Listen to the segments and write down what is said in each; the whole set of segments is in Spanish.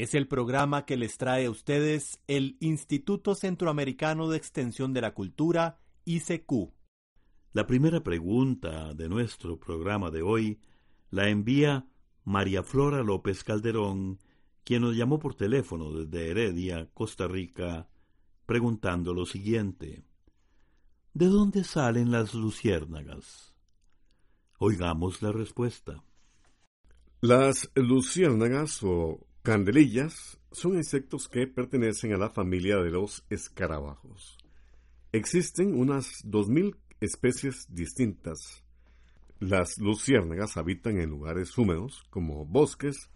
Es el programa que les trae a ustedes el Instituto Centroamericano de Extensión de la Cultura, ICQ. La primera pregunta de nuestro programa de hoy la envía María Flora López Calderón, quien nos llamó por teléfono desde Heredia, Costa Rica, preguntando lo siguiente. ¿De dónde salen las luciérnagas? Oigamos la respuesta. Las luciérnagas o candelillas son insectos que pertenecen a la familia de los escarabajos. Existen unas 2.000 especies distintas. Las luciérnagas habitan en lugares húmedos como bosques,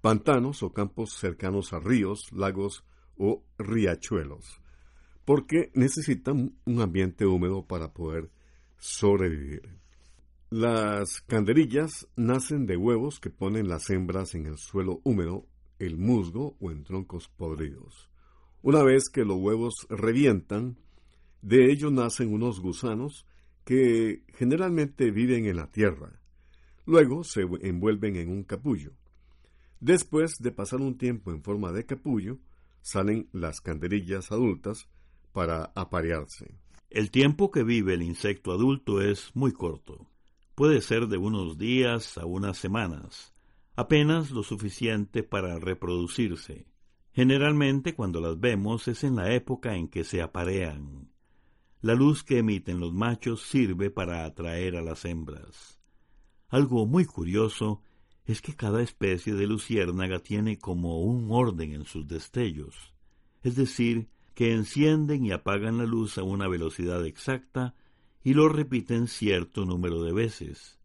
pantanos o campos cercanos a ríos, lagos o riachuelos, porque necesitan un ambiente húmedo para poder sobrevivir. Las canderillas nacen de huevos que ponen las hembras en el suelo húmedo, el musgo o en troncos podridos. Una vez que los huevos revientan, de ellos nacen unos gusanos que generalmente viven en la tierra. Luego se envuelven en un capullo. Después de pasar un tiempo en forma de capullo, salen las canderillas adultas para aparearse. El tiempo que vive el insecto adulto es muy corto puede ser de unos días a unas semanas, apenas lo suficiente para reproducirse. Generalmente cuando las vemos es en la época en que se aparean. La luz que emiten los machos sirve para atraer a las hembras. Algo muy curioso es que cada especie de luciérnaga tiene como un orden en sus destellos, es decir, que encienden y apagan la luz a una velocidad exacta y lo repiten cierto número de veces.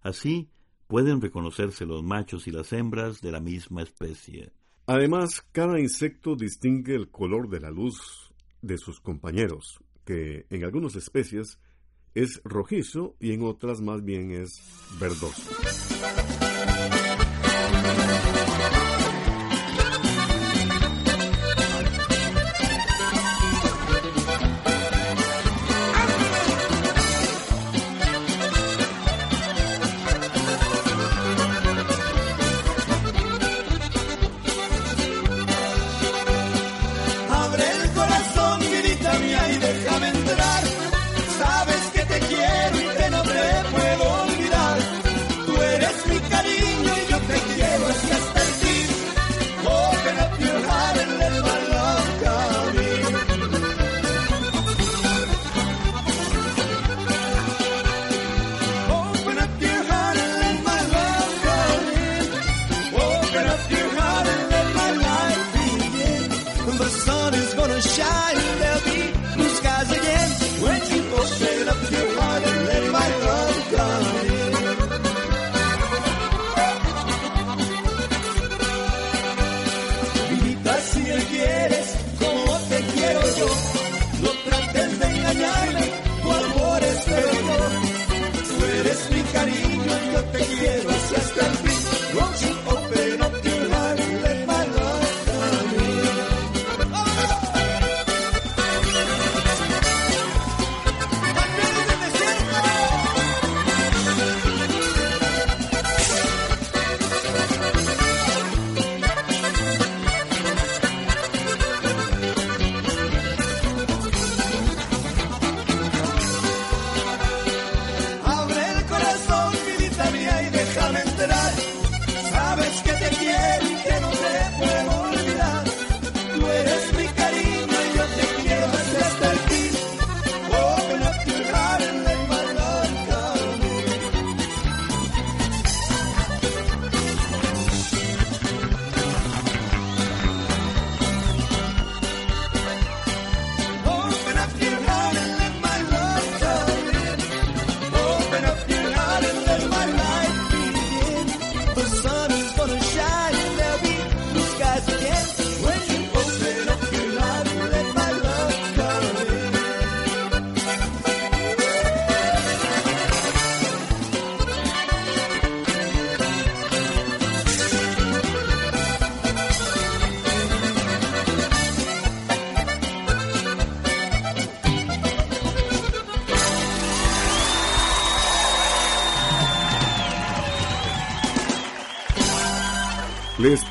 Así pueden reconocerse los machos y las hembras de la misma especie. Además, cada insecto distingue el color de la luz de sus compañeros, que en algunas especies es rojizo y en otras más bien es verdoso. assim que é.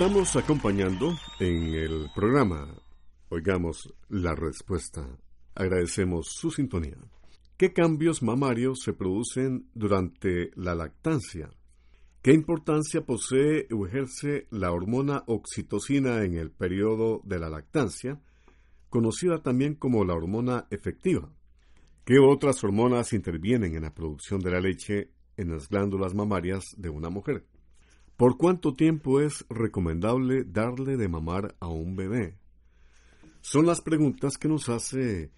Estamos acompañando en el programa. Oigamos la respuesta. Agradecemos su sintonía. ¿Qué cambios mamarios se producen durante la lactancia? ¿Qué importancia posee o ejerce la hormona oxitocina en el periodo de la lactancia, conocida también como la hormona efectiva? ¿Qué otras hormonas intervienen en la producción de la leche en las glándulas mamarias de una mujer? ¿Por cuánto tiempo es recomendable darle de mamar a un bebé? Son las preguntas que nos hace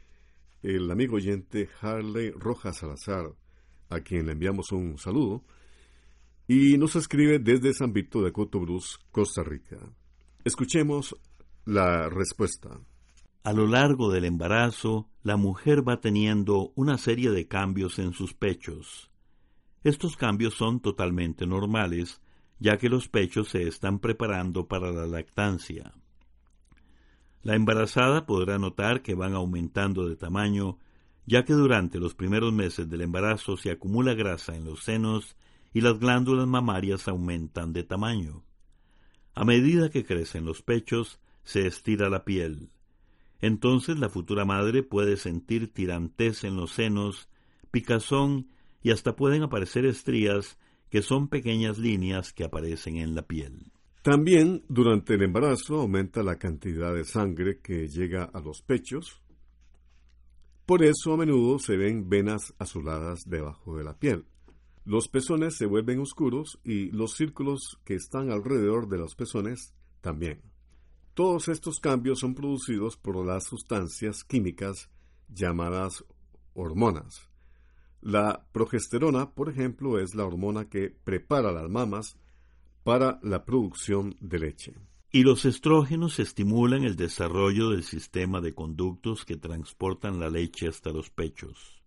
el amigo oyente Harley Rojas Salazar, a quien le enviamos un saludo, y nos escribe desde San Vito de Cotobruz, Costa Rica. Escuchemos la respuesta. A lo largo del embarazo, la mujer va teniendo una serie de cambios en sus pechos. Estos cambios son totalmente normales ya que los pechos se están preparando para la lactancia. La embarazada podrá notar que van aumentando de tamaño, ya que durante los primeros meses del embarazo se acumula grasa en los senos y las glándulas mamarias aumentan de tamaño. A medida que crecen los pechos, se estira la piel. Entonces la futura madre puede sentir tirantez en los senos, picazón y hasta pueden aparecer estrías que son pequeñas líneas que aparecen en la piel. También durante el embarazo aumenta la cantidad de sangre que llega a los pechos. Por eso a menudo se ven venas azuladas debajo de la piel. Los pezones se vuelven oscuros y los círculos que están alrededor de los pezones también. Todos estos cambios son producidos por las sustancias químicas llamadas hormonas. La progesterona, por ejemplo, es la hormona que prepara las mamas para la producción de leche. Y los estrógenos estimulan el desarrollo del sistema de conductos que transportan la leche hasta los pechos.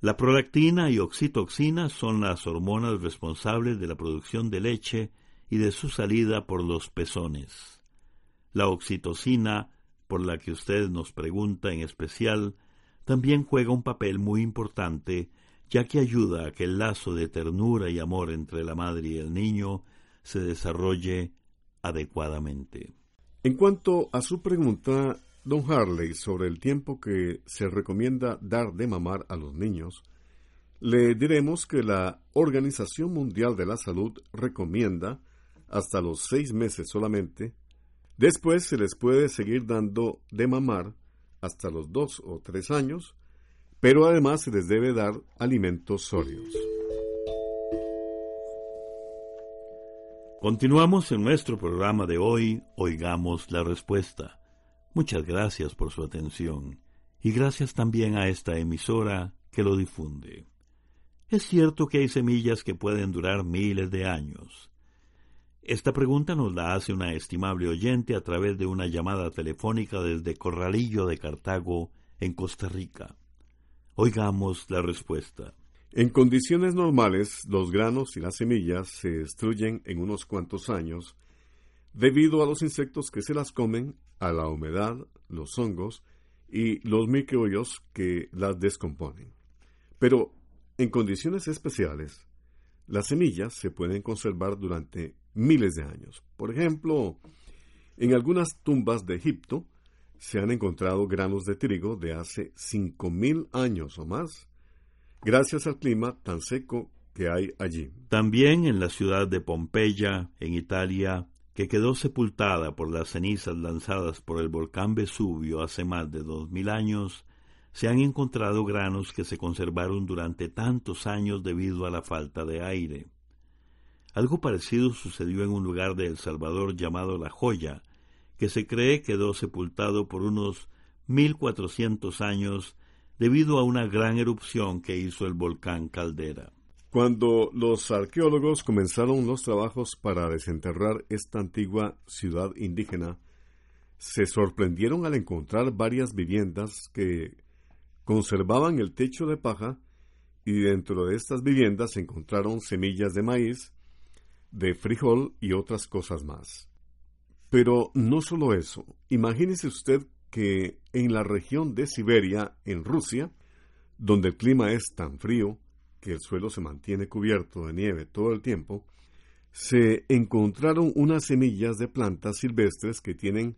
La prolactina y oxitoxina son las hormonas responsables de la producción de leche y de su salida por los pezones. La oxitocina, por la que usted nos pregunta en especial, también juega un papel muy importante ya que ayuda a que el lazo de ternura y amor entre la madre y el niño se desarrolle adecuadamente. En cuanto a su pregunta, don Harley, sobre el tiempo que se recomienda dar de mamar a los niños, le diremos que la Organización Mundial de la Salud recomienda hasta los seis meses solamente. Después se les puede seguir dando de mamar hasta los dos o tres años, pero además se les debe dar alimentos sólidos. Continuamos en nuestro programa de hoy, Oigamos la Respuesta. Muchas gracias por su atención y gracias también a esta emisora que lo difunde. Es cierto que hay semillas que pueden durar miles de años. Esta pregunta nos la hace una estimable oyente a través de una llamada telefónica desde Corralillo de Cartago, en Costa Rica. Oigamos la respuesta. En condiciones normales, los granos y las semillas se destruyen en unos cuantos años debido a los insectos que se las comen, a la humedad, los hongos y los microbios que las descomponen. Pero en condiciones especiales, las semillas se pueden conservar durante miles de años. Por ejemplo, en algunas tumbas de Egipto, se han encontrado granos de trigo de hace 5.000 años o más, gracias al clima tan seco que hay allí. También en la ciudad de Pompeya, en Italia, que quedó sepultada por las cenizas lanzadas por el volcán Vesubio hace más de 2.000 años, se han encontrado granos que se conservaron durante tantos años debido a la falta de aire. Algo parecido sucedió en un lugar de El Salvador llamado La Joya, que se cree quedó sepultado por unos 1400 años debido a una gran erupción que hizo el volcán Caldera. Cuando los arqueólogos comenzaron los trabajos para desenterrar esta antigua ciudad indígena, se sorprendieron al encontrar varias viviendas que conservaban el techo de paja y dentro de estas viviendas se encontraron semillas de maíz, de frijol y otras cosas más. Pero no solo eso. Imagínese usted que en la región de Siberia, en Rusia, donde el clima es tan frío que el suelo se mantiene cubierto de nieve todo el tiempo, se encontraron unas semillas de plantas silvestres que tienen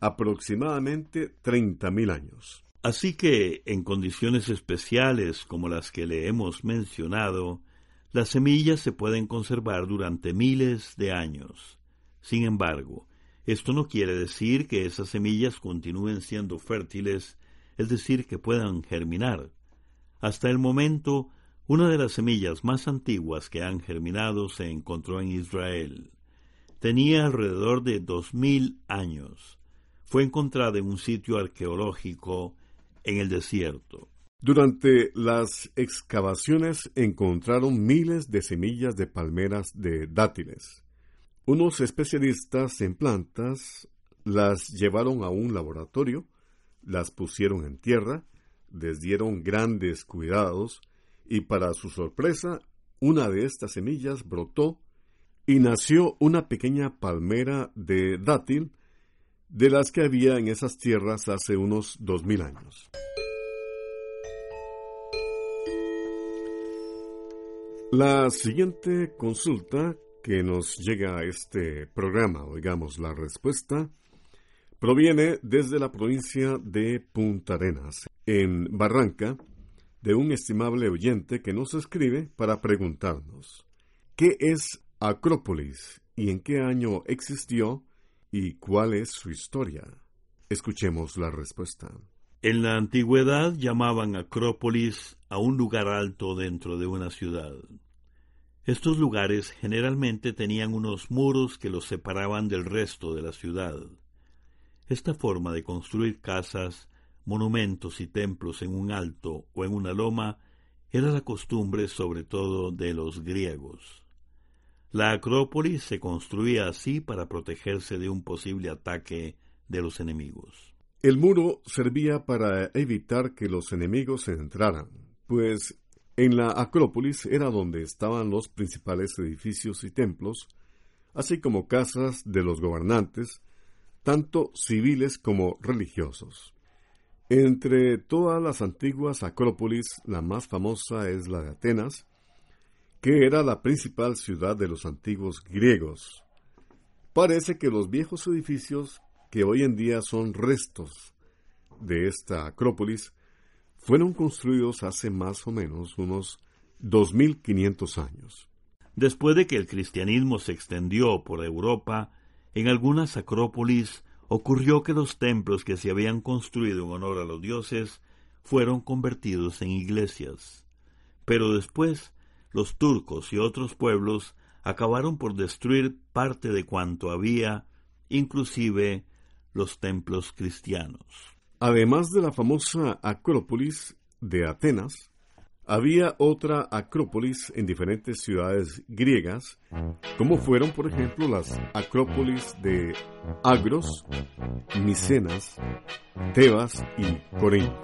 aproximadamente 30.000 años. Así que, en condiciones especiales como las que le hemos mencionado, las semillas se pueden conservar durante miles de años. Sin embargo, esto no quiere decir que esas semillas continúen siendo fértiles, es decir, que puedan germinar. Hasta el momento, una de las semillas más antiguas que han germinado se encontró en Israel. Tenía alrededor de dos mil años. Fue encontrada en un sitio arqueológico en el desierto. Durante las excavaciones encontraron miles de semillas de palmeras de dátiles. Unos especialistas en plantas las llevaron a un laboratorio, las pusieron en tierra, les dieron grandes cuidados y para su sorpresa una de estas semillas brotó y nació una pequeña palmera de dátil de las que había en esas tierras hace unos dos mil años. La siguiente consulta que nos llega a este programa, oigamos la respuesta, proviene desde la provincia de Punta Arenas, en Barranca, de un estimable oyente que nos escribe para preguntarnos, ¿qué es Acrópolis y en qué año existió ¿Y cuál es su historia? Escuchemos la respuesta. En la antigüedad llamaban Acrópolis a un lugar alto dentro de una ciudad. Estos lugares generalmente tenían unos muros que los separaban del resto de la ciudad. Esta forma de construir casas, monumentos y templos en un alto o en una loma era la costumbre sobre todo de los griegos. La Acrópolis se construía así para protegerse de un posible ataque de los enemigos. El muro servía para evitar que los enemigos entraran, pues en la Acrópolis era donde estaban los principales edificios y templos, así como casas de los gobernantes, tanto civiles como religiosos. Entre todas las antiguas Acrópolis, la más famosa es la de Atenas, que era la principal ciudad de los antiguos griegos. Parece que los viejos edificios, que hoy en día son restos de esta Acrópolis, fueron construidos hace más o menos unos 2500 años. Después de que el cristianismo se extendió por Europa, en algunas acrópolis ocurrió que los templos que se habían construido en honor a los dioses fueron convertidos en iglesias. Pero después los turcos y otros pueblos acabaron por destruir parte de cuanto había, inclusive los templos cristianos. Además de la famosa Acrópolis de Atenas, había otra Acrópolis en diferentes ciudades griegas, como fueron, por ejemplo, las Acrópolis de Agros, Micenas, Tebas y Corinto.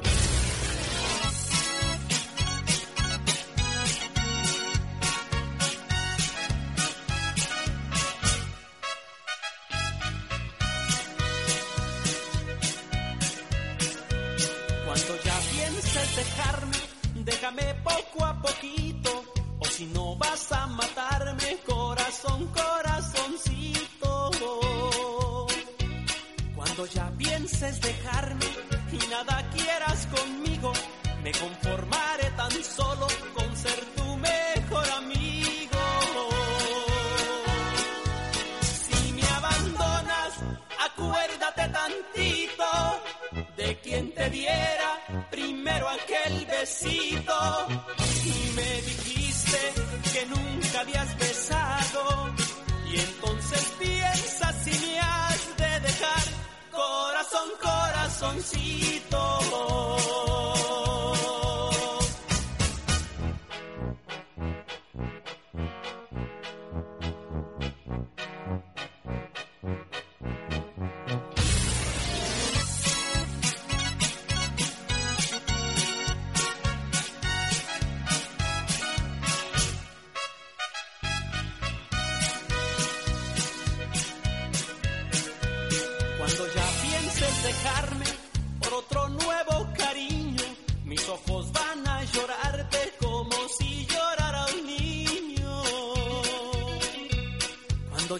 Y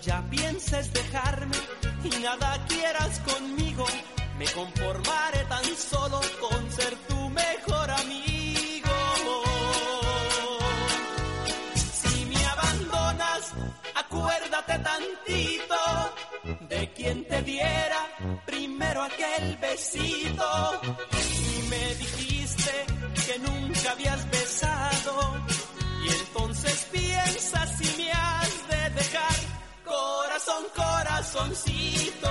ya pienses dejarme y nada quieras conmigo, me conformaré tan solo con ser tu mejor amigo. Si me abandonas, acuérdate tantito de quien te diera primero aquel besito. Y me dijiste que nunca habías besado y entonces piensa si corazón, corazoncito.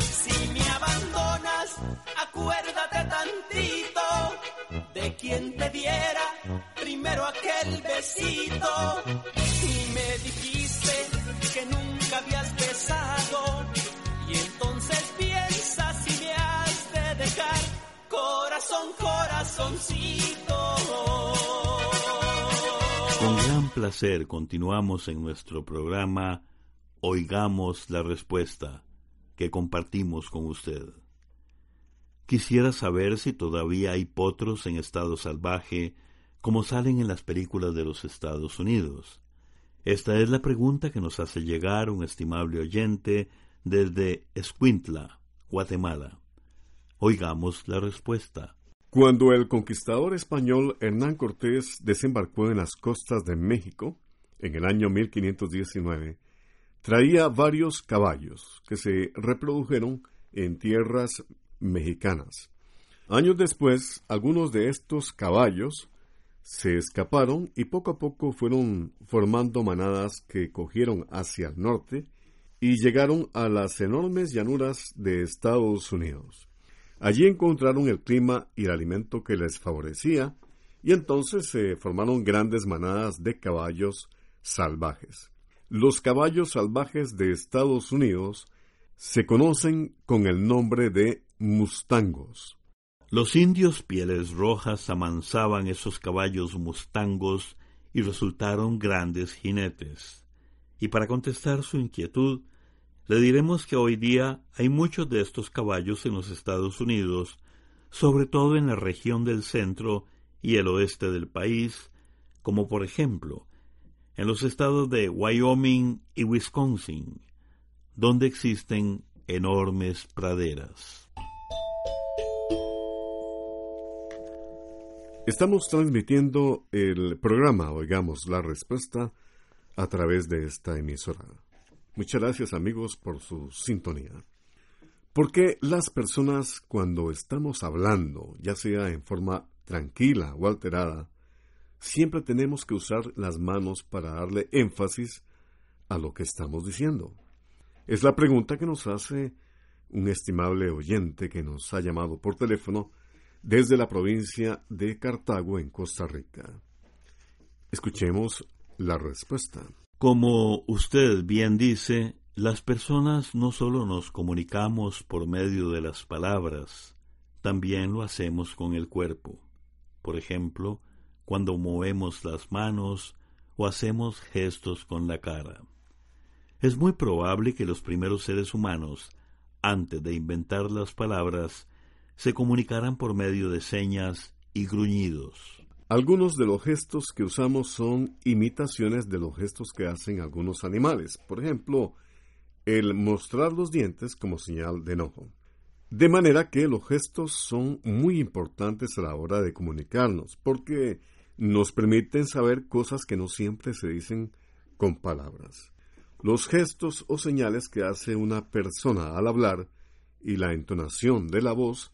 Si me abandonas, acuérdate tantito de quien te diera primero aquel besito. Placer continuamos en nuestro programa Oigamos la Respuesta que compartimos con usted. Quisiera saber si todavía hay potros en estado salvaje como salen en las películas de los Estados Unidos. Esta es la pregunta que nos hace llegar un estimable oyente desde Escuintla, Guatemala. Oigamos la respuesta. Cuando el conquistador español Hernán Cortés desembarcó en las costas de México, en el año 1519, traía varios caballos que se reprodujeron en tierras mexicanas. Años después, algunos de estos caballos se escaparon y poco a poco fueron formando manadas que cogieron hacia el norte y llegaron a las enormes llanuras de Estados Unidos. Allí encontraron el clima y el alimento que les favorecía, y entonces se formaron grandes manadas de caballos salvajes. Los caballos salvajes de Estados Unidos se conocen con el nombre de mustangos. Los indios pieles rojas amansaban esos caballos mustangos y resultaron grandes jinetes. Y para contestar su inquietud, le diremos que hoy día hay muchos de estos caballos en los Estados Unidos, sobre todo en la región del centro y el oeste del país, como por ejemplo en los estados de Wyoming y Wisconsin, donde existen enormes praderas. Estamos transmitiendo el programa Oigamos la Respuesta a través de esta emisora. Muchas gracias amigos por su sintonía. Porque las personas cuando estamos hablando, ya sea en forma tranquila o alterada, siempre tenemos que usar las manos para darle énfasis a lo que estamos diciendo. Es la pregunta que nos hace un estimable oyente que nos ha llamado por teléfono desde la provincia de Cartago en Costa Rica. Escuchemos la respuesta. Como usted bien dice, las personas no solo nos comunicamos por medio de las palabras, también lo hacemos con el cuerpo. Por ejemplo, cuando movemos las manos o hacemos gestos con la cara. Es muy probable que los primeros seres humanos, antes de inventar las palabras, se comunicaran por medio de señas y gruñidos. Algunos de los gestos que usamos son imitaciones de los gestos que hacen algunos animales. Por ejemplo, el mostrar los dientes como señal de enojo. De manera que los gestos son muy importantes a la hora de comunicarnos, porque nos permiten saber cosas que no siempre se dicen con palabras. Los gestos o señales que hace una persona al hablar y la entonación de la voz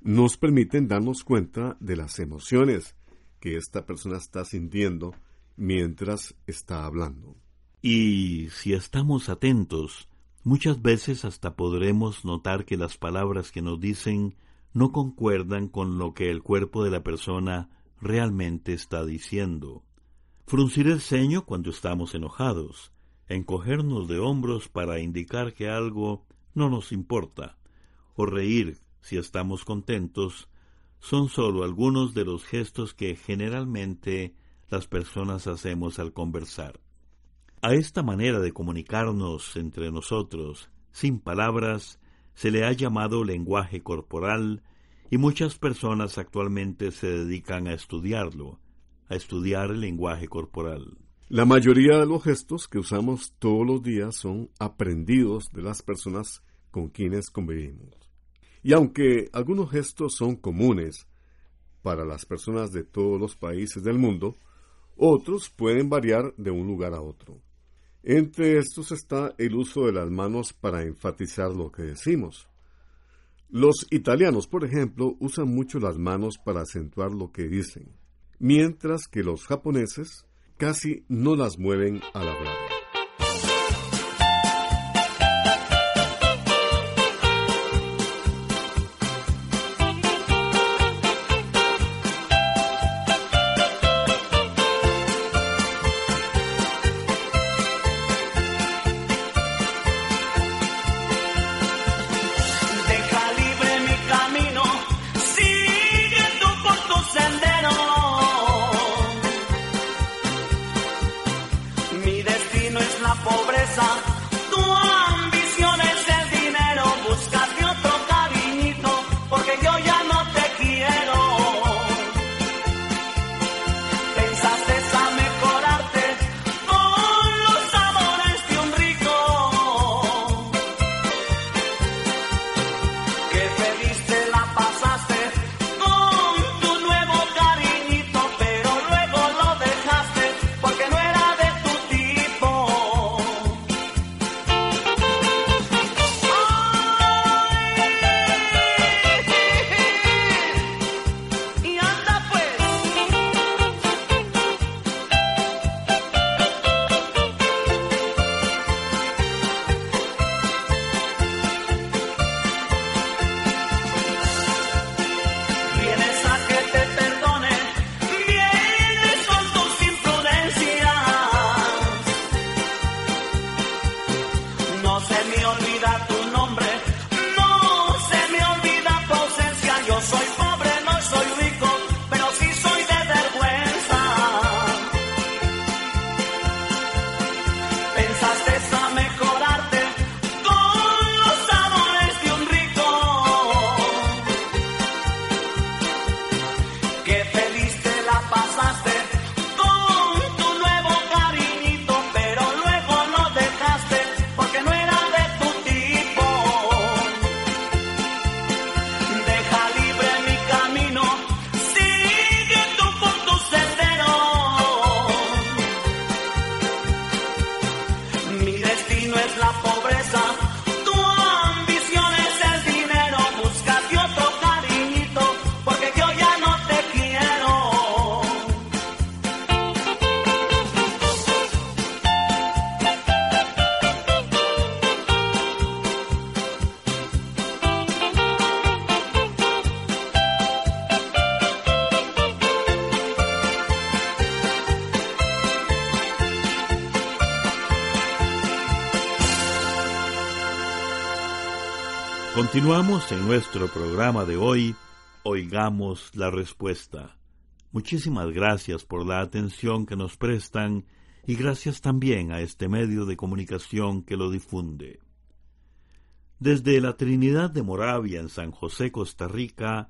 nos permiten darnos cuenta de las emociones que esta persona está sintiendo mientras está hablando. Y si estamos atentos, muchas veces hasta podremos notar que las palabras que nos dicen no concuerdan con lo que el cuerpo de la persona realmente está diciendo. Fruncir el ceño cuando estamos enojados, encogernos de hombros para indicar que algo no nos importa, o reír si estamos contentos, son solo algunos de los gestos que generalmente las personas hacemos al conversar. A esta manera de comunicarnos entre nosotros, sin palabras, se le ha llamado lenguaje corporal y muchas personas actualmente se dedican a estudiarlo, a estudiar el lenguaje corporal. La mayoría de los gestos que usamos todos los días son aprendidos de las personas con quienes convivimos. Y aunque algunos gestos son comunes para las personas de todos los países del mundo, otros pueden variar de un lugar a otro. Entre estos está el uso de las manos para enfatizar lo que decimos. Los italianos, por ejemplo, usan mucho las manos para acentuar lo que dicen, mientras que los japoneses casi no las mueven al hablar. Continuamos en nuestro programa de hoy, Oigamos la Respuesta. Muchísimas gracias por la atención que nos prestan y gracias también a este medio de comunicación que lo difunde. Desde la Trinidad de Moravia en San José, Costa Rica,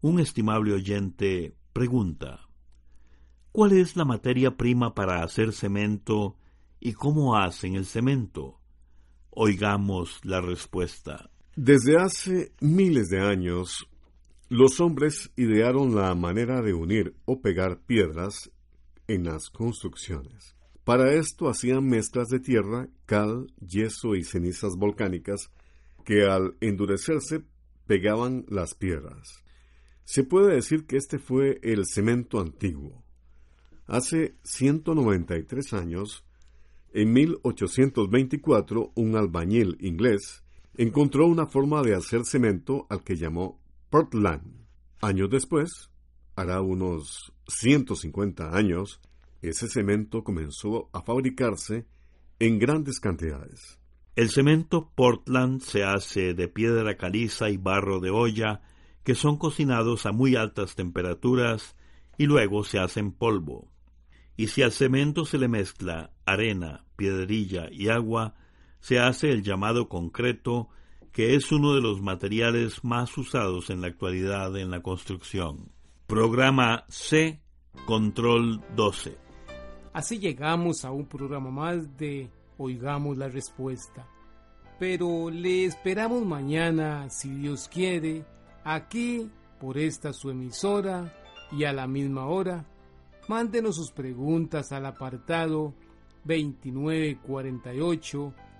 un estimable oyente pregunta ¿Cuál es la materia prima para hacer cemento y cómo hacen el cemento? Oigamos la respuesta. Desde hace miles de años, los hombres idearon la manera de unir o pegar piedras en las construcciones. Para esto hacían mezclas de tierra, cal, yeso y cenizas volcánicas que al endurecerse pegaban las piedras. Se puede decir que este fue el cemento antiguo. Hace 193 años, en 1824, un albañil inglés encontró una forma de hacer cemento al que llamó Portland. Años después, hará unos 150 años, ese cemento comenzó a fabricarse en grandes cantidades. El cemento Portland se hace de piedra caliza y barro de olla que son cocinados a muy altas temperaturas y luego se hacen polvo. Y si al cemento se le mezcla arena, piedrilla y agua, se hace el llamado concreto, que es uno de los materiales más usados en la actualidad en la construcción. Programa C, Control 12. Así llegamos a un programa más de Oigamos la Respuesta. Pero le esperamos mañana, si Dios quiere, aquí por esta su emisora y a la misma hora. Mándenos sus preguntas al apartado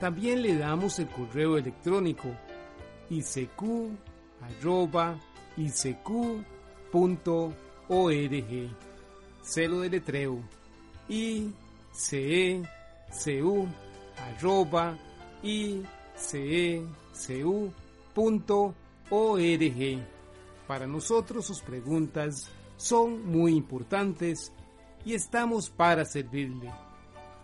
También le damos el correo electrónico icq.org. Celo de letreo icecu.org. Para nosotros sus preguntas son muy importantes y estamos para servirle.